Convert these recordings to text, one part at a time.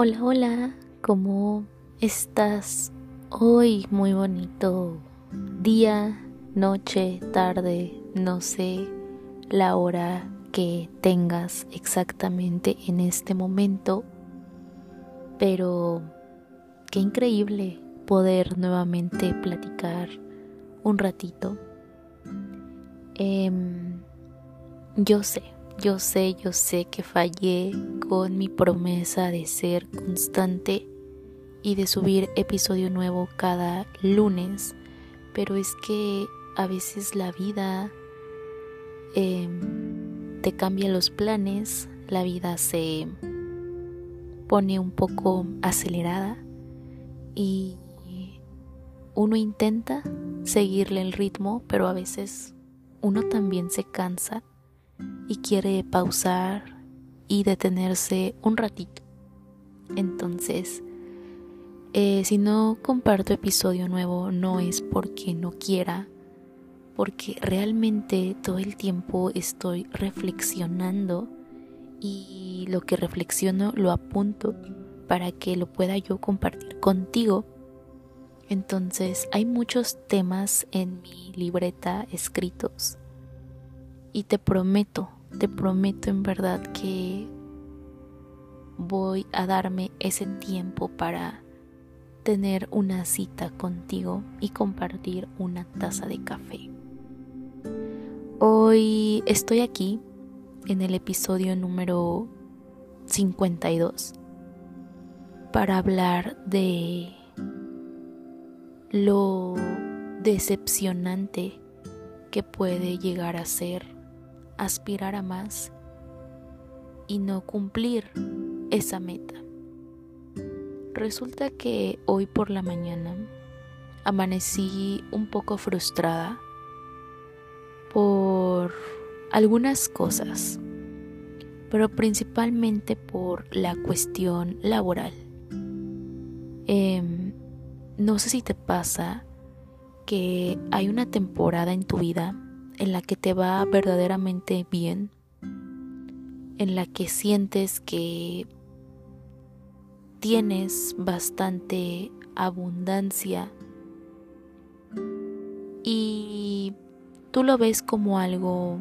Hola, hola, ¿cómo estás hoy? Muy bonito día, noche, tarde, no sé la hora que tengas exactamente en este momento, pero qué increíble poder nuevamente platicar un ratito. Em, yo sé yo sé, yo sé que fallé con mi promesa de ser constante y de subir episodio nuevo cada lunes, pero es que a veces la vida em, te cambia los planes, la vida se pone un poco acelerada y uno intenta seguirle el ritmo, pero a veces uno también se cansa y quiere pausar y detenerse un ratito. Entonces, eh, si no comparto episodio nuevo no es porque no quiera, porque realmente todo el tiempo estoy reflexionando y lo que reflexiono lo apunto para que lo pueda yo compartir contigo. Entonces hay muchos temas en mi libreta escritos y te prometo, te prometo en verdad que voy a darme ese tiempo para tener una cita contigo y compartir una taza de café. Hoy estoy aquí en el episodio número 52 para hablar de lo decepcionante que puede llegar a ser aspirar a más y no cumplir esa meta. Resulta que hoy por la mañana amanecí un poco frustrada por algunas cosas, pero principalmente por la cuestión laboral. Em, no sé si te pasa que hay una temporada en tu vida en la que te va verdaderamente bien, en la que sientes que tienes bastante abundancia y tú lo ves como algo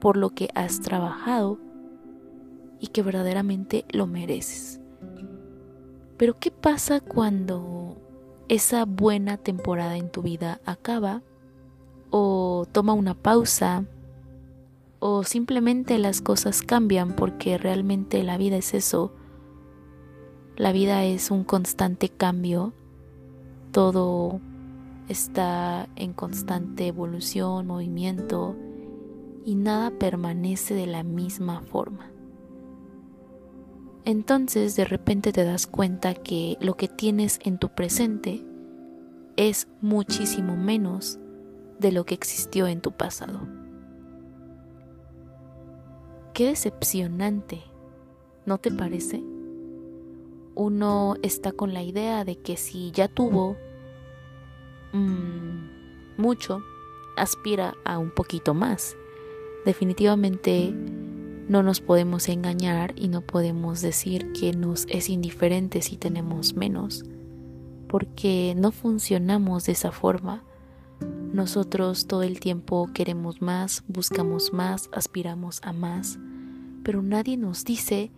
por lo que has trabajado y que verdaderamente lo mereces. Pero ¿qué pasa cuando esa buena temporada en tu vida acaba o toma una pausa o simplemente las cosas cambian porque realmente la vida es eso. La vida es un constante cambio, todo está en constante evolución, movimiento y nada permanece de la misma forma. Entonces de repente te das cuenta que lo que tienes en tu presente es muchísimo menos de lo que existió en tu pasado. Qué decepcionante, ¿no te parece? Uno está con la idea de que si ya tuvo mm, mucho, aspira a un poquito más. Definitivamente no nos podemos engañar y no podemos decir que nos es indiferente si tenemos menos, porque no funcionamos de esa forma. Nosotros todo el tiempo queremos más, buscamos más, aspiramos a más, pero nadie nos dice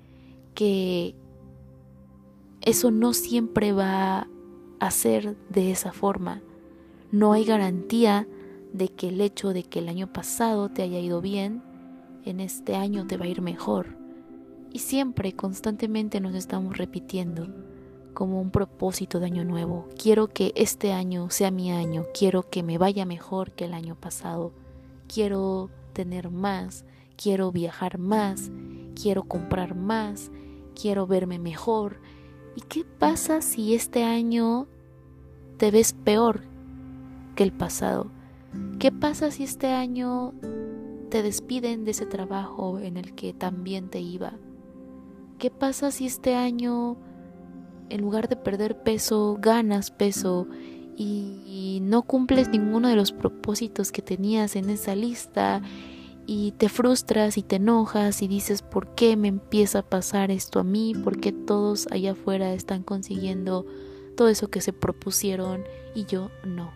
que eso no siempre va a ser de esa forma. No hay garantía de que el hecho de que el año pasado te haya ido bien, en este año te va a ir mejor. Y siempre, constantemente nos estamos repitiendo como un propósito de año nuevo. Quiero que este año sea mi año, quiero que me vaya mejor que el año pasado, quiero tener más, quiero viajar más, quiero comprar más, quiero verme mejor. ¿Y qué pasa si este año te ves peor que el pasado? ¿Qué pasa si este año te despiden de ese trabajo en el que también te iba? ¿Qué pasa si este año en lugar de perder peso, ganas peso y no cumples ninguno de los propósitos que tenías en esa lista y te frustras y te enojas y dices, ¿por qué me empieza a pasar esto a mí? ¿Por qué todos allá afuera están consiguiendo todo eso que se propusieron y yo no?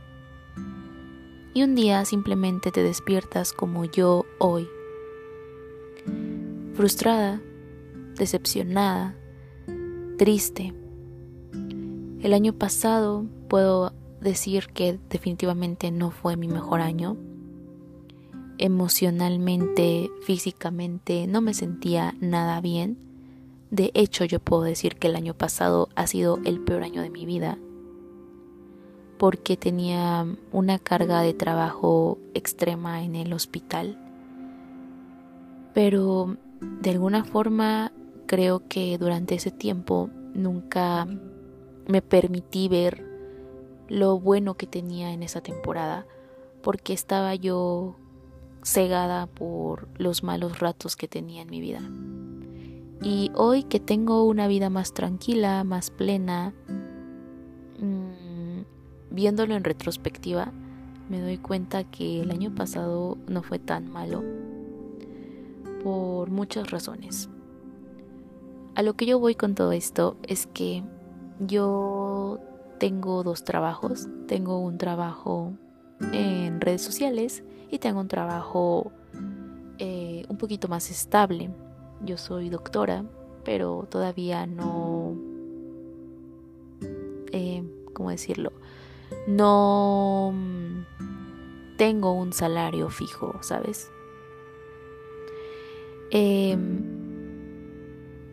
Y un día simplemente te despiertas como yo hoy, frustrada, decepcionada, triste. El año pasado puedo decir que definitivamente no fue mi mejor año emocionalmente, físicamente, no me sentía nada bien. De hecho, yo puedo decir que el año pasado ha sido el peor año de mi vida porque tenía una carga de trabajo extrema en el hospital. Pero de alguna forma creo que durante ese tiempo nunca me permití ver lo bueno que tenía en esa temporada porque estaba yo cegada por los malos ratos que tenía en mi vida. Y hoy que tengo una vida más tranquila, más plena, mm, viéndolo en retrospectiva, me doy cuenta que el año pasado no fue tan malo por muchas razones. A lo que yo voy con todo esto es que yo tengo dos trabajos. Tengo un trabajo en redes sociales y tengo un trabajo eh, un poquito más estable. Yo soy doctora, pero todavía no... Eh, ¿Cómo decirlo? No tengo un salario fijo, ¿sabes? Em,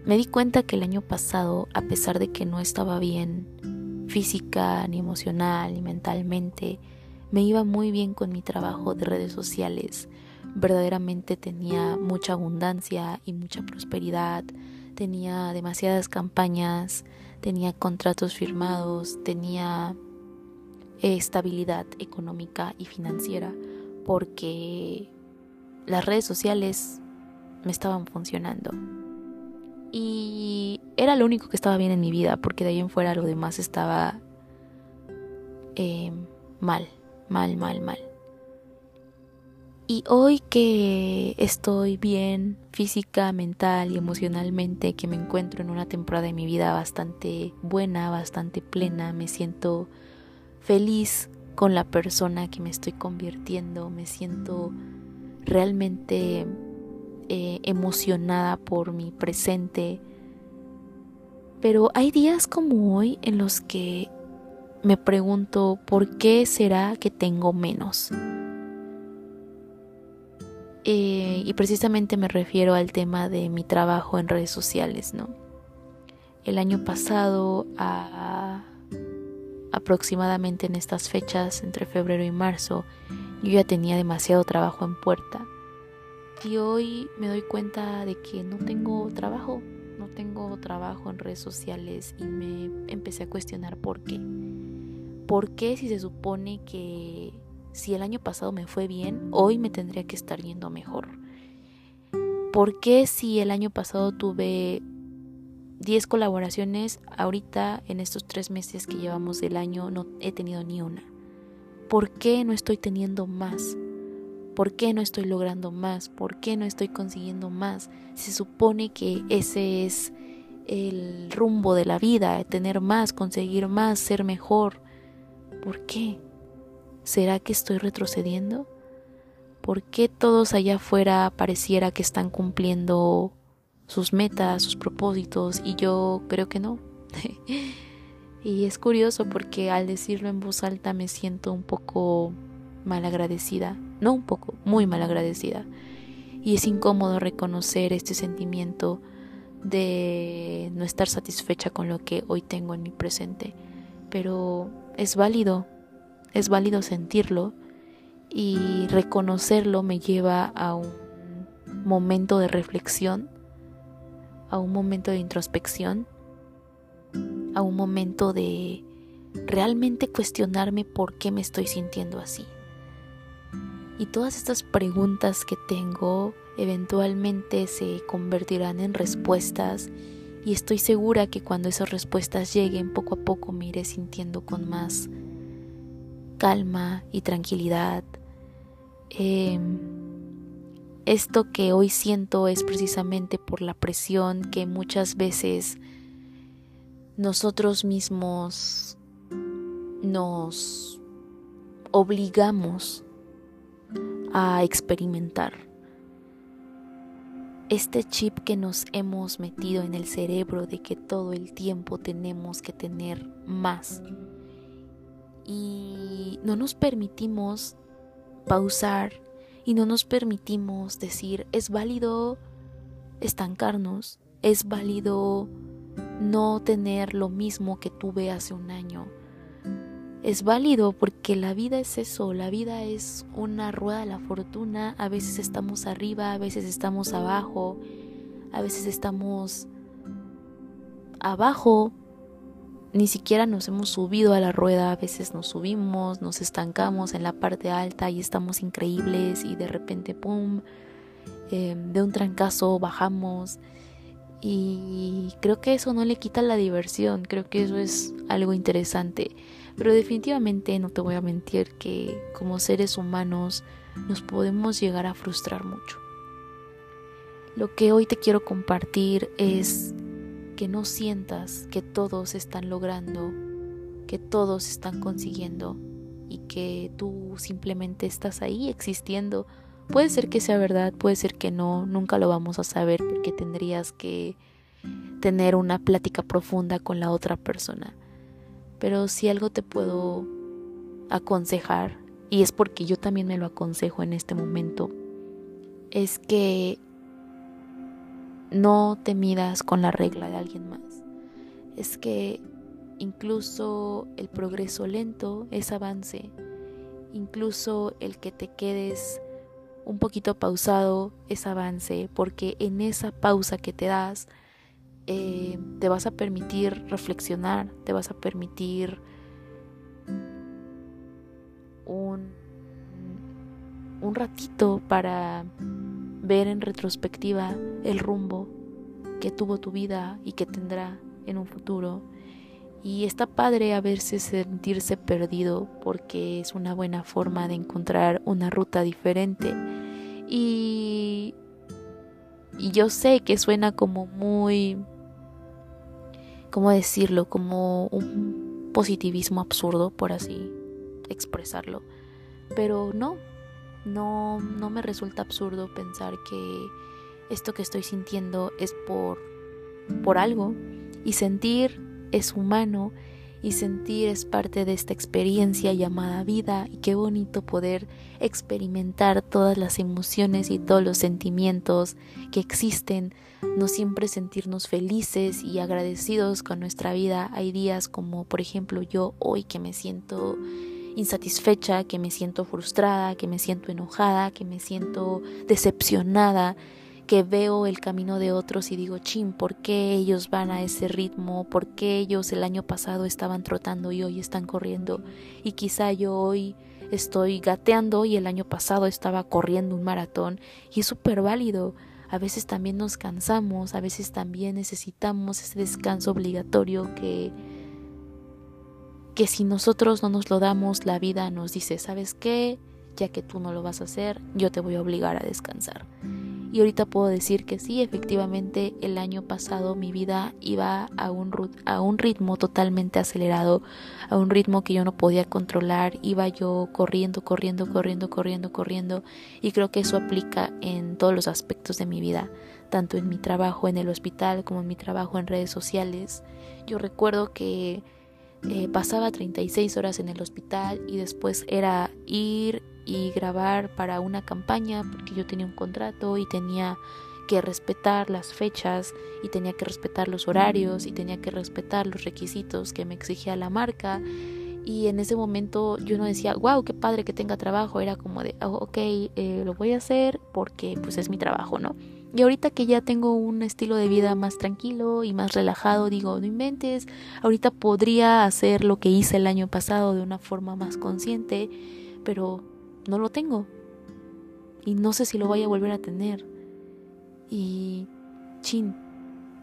me di cuenta que el año pasado, a pesar de que no estaba bien física, ni emocional, ni mentalmente, me iba muy bien con mi trabajo de redes sociales. Verdaderamente tenía mucha abundancia y mucha prosperidad. Tenía demasiadas campañas, tenía contratos firmados, tenía estabilidad económica y financiera porque las redes sociales me estaban funcionando. Y era lo único que estaba bien en mi vida porque de ahí en fuera lo demás estaba eh, mal mal, mal, mal. Y hoy que estoy bien física, mental y emocionalmente, que me encuentro en una temporada de mi vida bastante buena, bastante plena, me siento feliz con la persona que me estoy convirtiendo, me siento realmente eh, emocionada por mi presente. Pero hay días como hoy en los que me pregunto por qué será que tengo menos. Eh, y precisamente me refiero al tema de mi trabajo en redes sociales, ¿no? El año pasado, aproximadamente en estas fechas, entre febrero y marzo, yo ya tenía demasiado trabajo en puerta. Y hoy me doy cuenta de que no tengo trabajo, no tengo trabajo en redes sociales y me empecé a cuestionar por qué. ¿por qué si se supone que si el año pasado me fue bien, hoy me tendría que estar yendo mejor? ¿Por qué si el año pasado tuve 10 colaboraciones, ahorita en estos tres meses que llevamos del año no he tenido ni una? ¿Por qué no estoy teniendo más? ¿Por qué no estoy logrando más? ¿Por qué no estoy consiguiendo más? Se supone que ese es el rumbo de la vida, tener más, conseguir más, ser mejor. ¿Por qué? ¿Será que estoy retrocediendo? ¿Por qué todos allá afuera pareciera que están cumpliendo sus metas, sus propósitos y yo creo que no? y es curioso porque al decirlo en voz alta me siento un poco malagradecida, no un poco, muy malagradecida. Y es incómodo reconocer este sentimiento de no estar satisfecha con lo que hoy tengo en mi presente. Pero es válido, es válido sentirlo y reconocerlo me lleva a un momento de reflexión, a un momento de introspección, a un momento de realmente cuestionarme por qué me estoy sintiendo así. Y todas estas preguntas que tengo eventualmente se convertirán en respuestas y estoy segura que cuando esas respuestas lleguen poco a poco me iré sintiendo con más calma y tranquilidad. Em, esto que hoy siento es precisamente por la presión que muchas veces nosotros mismos nos obligamos a experimentar. Este chip que nos hemos metido en el cerebro de que todo el tiempo tenemos que tener más. Y no nos permitimos pausar y no nos permitimos decir es válido estancarnos, es válido no tener lo mismo que tuve hace un año. Es válido porque la vida es eso, la vida es una rueda de la fortuna, a veces estamos arriba, a veces estamos abajo, a veces estamos abajo, ni siquiera nos hemos subido a la rueda, a veces nos subimos, nos estancamos en la parte alta y estamos increíbles y de repente, ¡pum!, em, de un trancazo bajamos y creo que eso no le quita la diversión, creo que eso es algo interesante. Pero definitivamente no te voy a mentir que como seres humanos nos podemos llegar a frustrar mucho. Lo que hoy te quiero compartir es que no sientas que todos están logrando, que todos están consiguiendo y que tú simplemente estás ahí existiendo Puede ser que sea verdad, puede ser que no, nunca lo vamos a saber porque tendrías que tener una plática profunda con la otra persona. Pero si algo te puedo aconsejar, y es porque yo también me lo aconsejo en este momento, es que no te midas con la regla de alguien más. Es que incluso el progreso lento es avance. Incluso el que te quedes un poquito pausado es avance, porque en esa pausa que te das, eh, te vas a permitir reflexionar, te vas a permitir un, un ratito para ver en retrospectiva el rumbo que tuvo tu vida y que tendrá en un futuro. Y está padre a veces sentirse perdido porque es una buena forma de encontrar una ruta diferente. Y, y yo sé que suena como muy, ¿cómo decirlo? Como un positivismo absurdo, por así expresarlo. Pero no, no, no me resulta absurdo pensar que esto que estoy sintiendo es por, por algo y sentir es humano y sentir es parte de esta experiencia llamada vida. Y qué bonito poder experimentar todas las emociones y todos los sentimientos que existen, no siempre sentirnos felices y agradecidos con nuestra vida. Hay días como por ejemplo yo hoy que me siento insatisfecha, que me siento frustrada, que me siento enojada, que me siento decepcionada que veo el camino de otros y digo, chin, ¿por qué ellos van a ese ritmo? ¿Por qué ellos el año pasado estaban trotando y hoy están corriendo? Y quizá yo hoy estoy gateando y el año pasado estaba corriendo un maratón y es súper válido. A veces también nos cansamos, a veces también necesitamos ese descanso obligatorio que que si nosotros no nos lo damos, la vida nos dice, ¿sabes qué? Ya que tú no lo vas a hacer, yo te voy a obligar a descansar. Y ahorita puedo decir que sí, efectivamente el año pasado mi vida iba a un, a un ritmo totalmente acelerado, a un ritmo que yo no podía controlar, iba yo corriendo, corriendo, corriendo, corriendo, corriendo y creo que eso aplica en todos los aspectos de mi vida, tanto en mi trabajo en el hospital como en mi trabajo en redes sociales. Yo recuerdo que eh, pasaba 36 horas en el hospital y después era ir y grabar para una campaña porque yo tenía un contrato y tenía que respetar las fechas y tenía que respetar los horarios y tenía que respetar los requisitos que me exigía la marca. Y en ese momento yo no decía wow qué padre que tenga trabajo era como de oh, ok eh, lo voy a hacer porque pues es mi trabajo no y ahorita que ya tengo un estilo de vida más tranquilo y más relajado, digo, no inventes, ahorita podría hacer lo que hice el año pasado de una forma más consciente, pero no lo tengo. Y no sé si lo voy a volver a tener. Y, chin,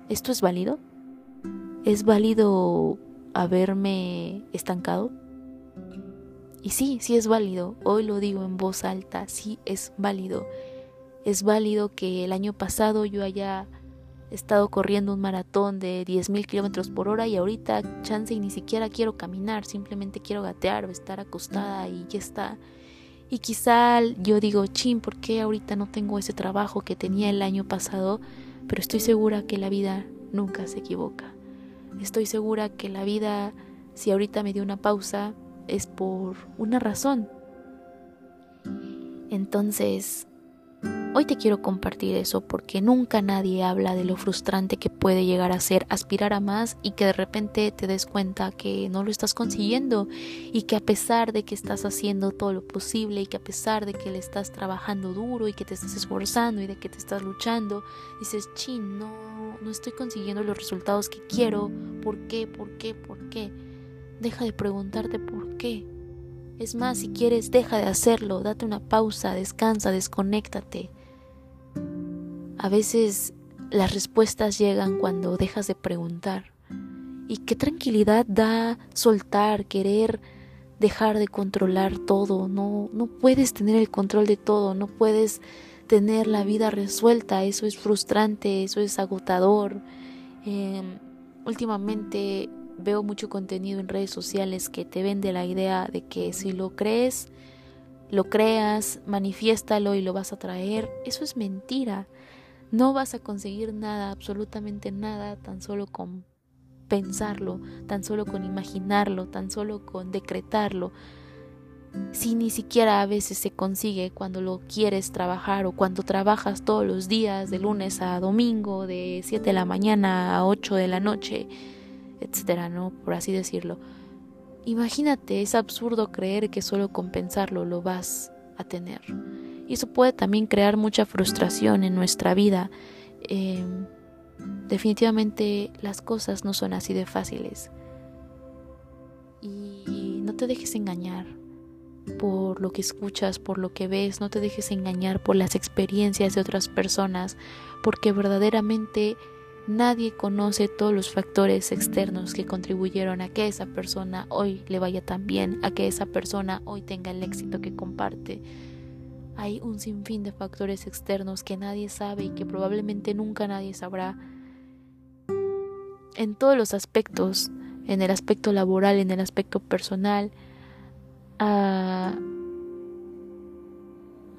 ¿esto es válido? ¿Es válido haberme estancado? Y sí, sí es válido. Hoy lo digo en voz alta, sí es válido Es válido que el año pasado yo haya estado corriendo un maratón de 10.000 kilómetros por hora y ahorita chance y ni siquiera quiero caminar, simplemente quiero gatear o estar acostada y ya está. Y quizá yo digo, chin, ¿por qué ahorita no tengo ese trabajo que tenía el año pasado? Pero estoy segura que la vida nunca se equivoca. Estoy segura que la vida, si ahorita me dio una pausa, es por una razón. Entonces, Hoy te quiero compartir eso porque nunca nadie habla de lo frustrante que puede llegar a ser aspirar a más y que de repente te des cuenta que no lo estás consiguiendo y que a pesar de que estás haciendo todo lo posible y que a pesar de que le estás trabajando duro y que te estás esforzando y de que te estás luchando, dices, chin, no, no estoy consiguiendo los resultados que quiero, ¿por qué? ¿Por qué? ¿Por qué? Deja de preguntarte por qué. Es más, si quieres, deja de hacerlo, date una pausa, descansa, desconéctate. A veces las respuestas llegan cuando dejas de preguntar. Y qué tranquilidad da soltar, querer dejar de controlar todo. No, no puedes tener el control de todo, no puedes tener la vida resuelta. Eso es frustrante, eso es agotador. Em, últimamente veo mucho contenido en redes sociales que te vende la idea de que si lo crees, lo creas, manifiéstalo y lo vas a traer. Eso es mentira. No vas a conseguir nada, absolutamente nada, tan solo con pensarlo, tan solo con imaginarlo, tan solo con decretarlo. Si ni siquiera a veces se consigue cuando lo quieres trabajar o cuando trabajas todos los días, de lunes a domingo, de 7 de la mañana a 8 de la noche, etcétera, ¿no? Por así decirlo. Imagínate, es absurdo creer que solo con pensarlo lo vas a tener. Y eso puede también crear mucha frustración en nuestra vida. Em, definitivamente las cosas no son así de fáciles. Y no te dejes engañar por lo que escuchas, por lo que ves, no te dejes engañar por las experiencias de otras personas, porque verdaderamente nadie conoce todos los factores externos que contribuyeron a que esa persona hoy le vaya tan bien, a que esa persona hoy tenga el éxito que comparte hay un sinfín de factores externos que nadie sabe y que probablemente nunca nadie sabrá. En todos los aspectos, en el aspecto laboral, en el aspecto personal, ah,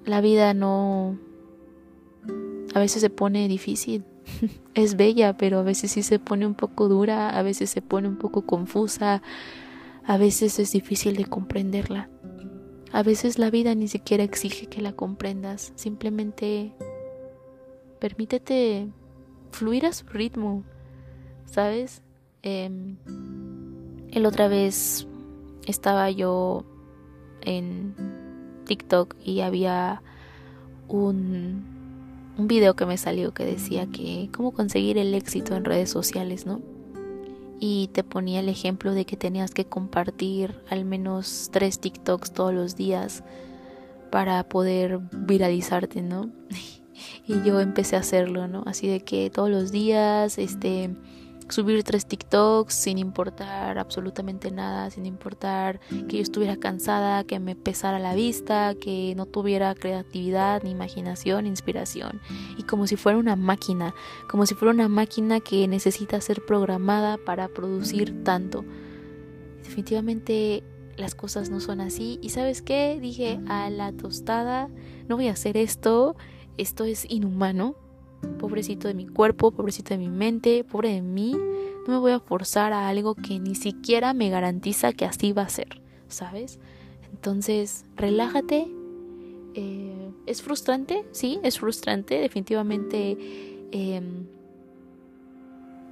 la vida no... A veces se pone difícil. es bella, pero a veces sí se pone un poco dura, a veces se pone un poco confusa, a veces es difícil de comprenderla. A veces la vida ni siquiera exige que la comprendas, simplemente permítete fluir a su ritmo, ¿sabes? Eh, el otra vez estaba yo en TikTok y había un, un video que me salió que decía que cómo conseguir el éxito en redes sociales, ¿no? Y te ponía el ejemplo de que tenías que compartir al menos tres TikToks todos los días para poder viralizarte, ¿no? y yo empecé a hacerlo, ¿no? Así de que todos los días, este, subir tres TikToks sin importar absolutamente nada, sin importar que yo estuviera cansada, que me pesara la vista, que no tuviera creatividad, ni imaginación, ni inspiración. Y como si fuera una máquina, como si fuera una máquina que necesita ser programada para producir tanto. Definitivamente las cosas no son así. ¿Y sabes qué? Dije a la tostada, no voy a hacer esto, esto es inhumano pobrecito de mi cuerpo, pobrecito de mi mente, pobre de mí, no me voy a forzar a algo que ni siquiera me garantiza que así va a ser, ¿sabes? Entonces, relájate. Eh, ¿Es frustrante? Sí, es frustrante. Definitivamente em,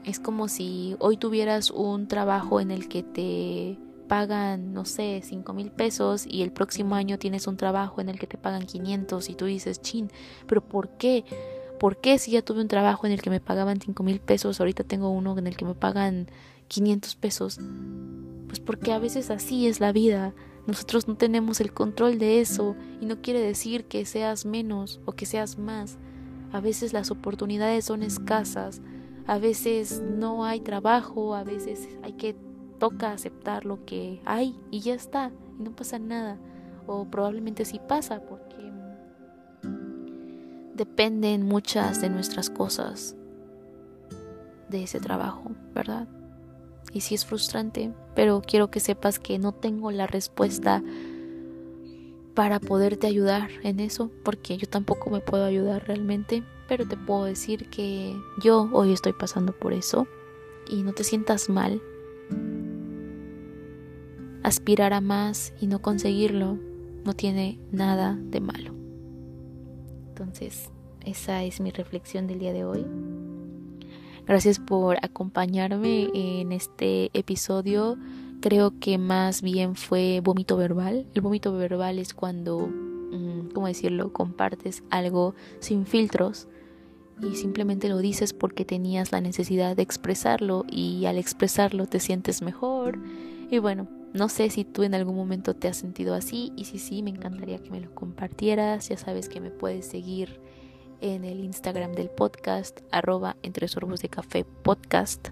es como si hoy tuvieras un trabajo en el que te pagan, no sé, cinco mil pesos y el próximo año tienes un trabajo en el que te pagan 500 y tú dices, chin, pero ¿por qué? ¿Por qué si ya tuve un trabajo en el que me pagaban cinco mil pesos, ahorita tengo uno en el que me pagan 500 pesos? Pues porque a veces así es la vida. Nosotros no tenemos el control de eso y no quiere decir que seas menos o que seas más. A veces las oportunidades son escasas, a veces no hay trabajo, a veces hay que toca aceptar lo que hay y ya está, y no pasa nada. O probablemente sí pasa porque dependen muchas de nuestras cosas de ese trabajo, ¿verdad? Y sí es frustrante, pero quiero que sepas que no tengo la respuesta para poderte ayudar en eso, porque yo tampoco me puedo ayudar realmente, pero te puedo decir que yo hoy estoy pasando por eso y no te sientas mal. Aspirar a más y no conseguirlo no tiene nada de malo. Entonces, esa es mi reflexión del día de hoy. Gracias por acompañarme en este episodio. Creo que más bien fue vómito verbal. El vómito verbal es cuando, mm, ¿cómo decirlo?, compartes algo sin filtros y simplemente lo dices porque tenías la necesidad de expresarlo y al expresarlo te sientes mejor. Y bueno, no sé si tú en algún momento te has sentido así y si sí, me encantaría que me lo compartieras. Ya sabes que me puedes seguir en el Instagram del podcast, arroba entre sorbos de café podcast.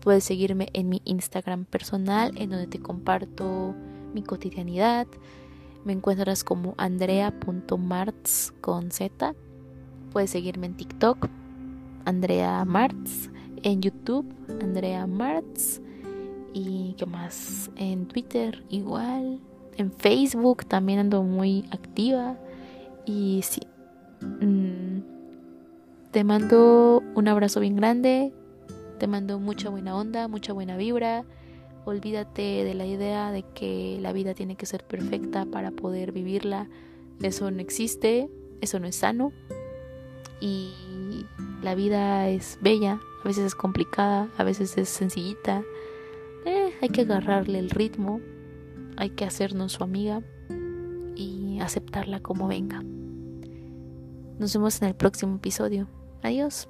Puedes seguirme en mi Instagram personal, en donde te comparto mi cotidianidad. Me encuentras como andrea.martz con Z. Puedes seguirme en TikTok, Andrea Martz. En YouTube, Andrea Martz. Y qué más, en Twitter igual. En Facebook también ando muy activa. Y sí, Mm, te mando un abrazo bien grande, te mando mucha buena onda, mucha buena vibra. Olvídate de la idea de que la vida tiene que ser perfecta para poder vivirla. Eso no existe, eso no es sano. Y la vida es bella, a veces es complicada, a veces es sencillita. Hay que agarrarle el ritmo, hay que hacernos su amiga y aceptarla como venga. Nos vemos en el próximo episodio. Adiós.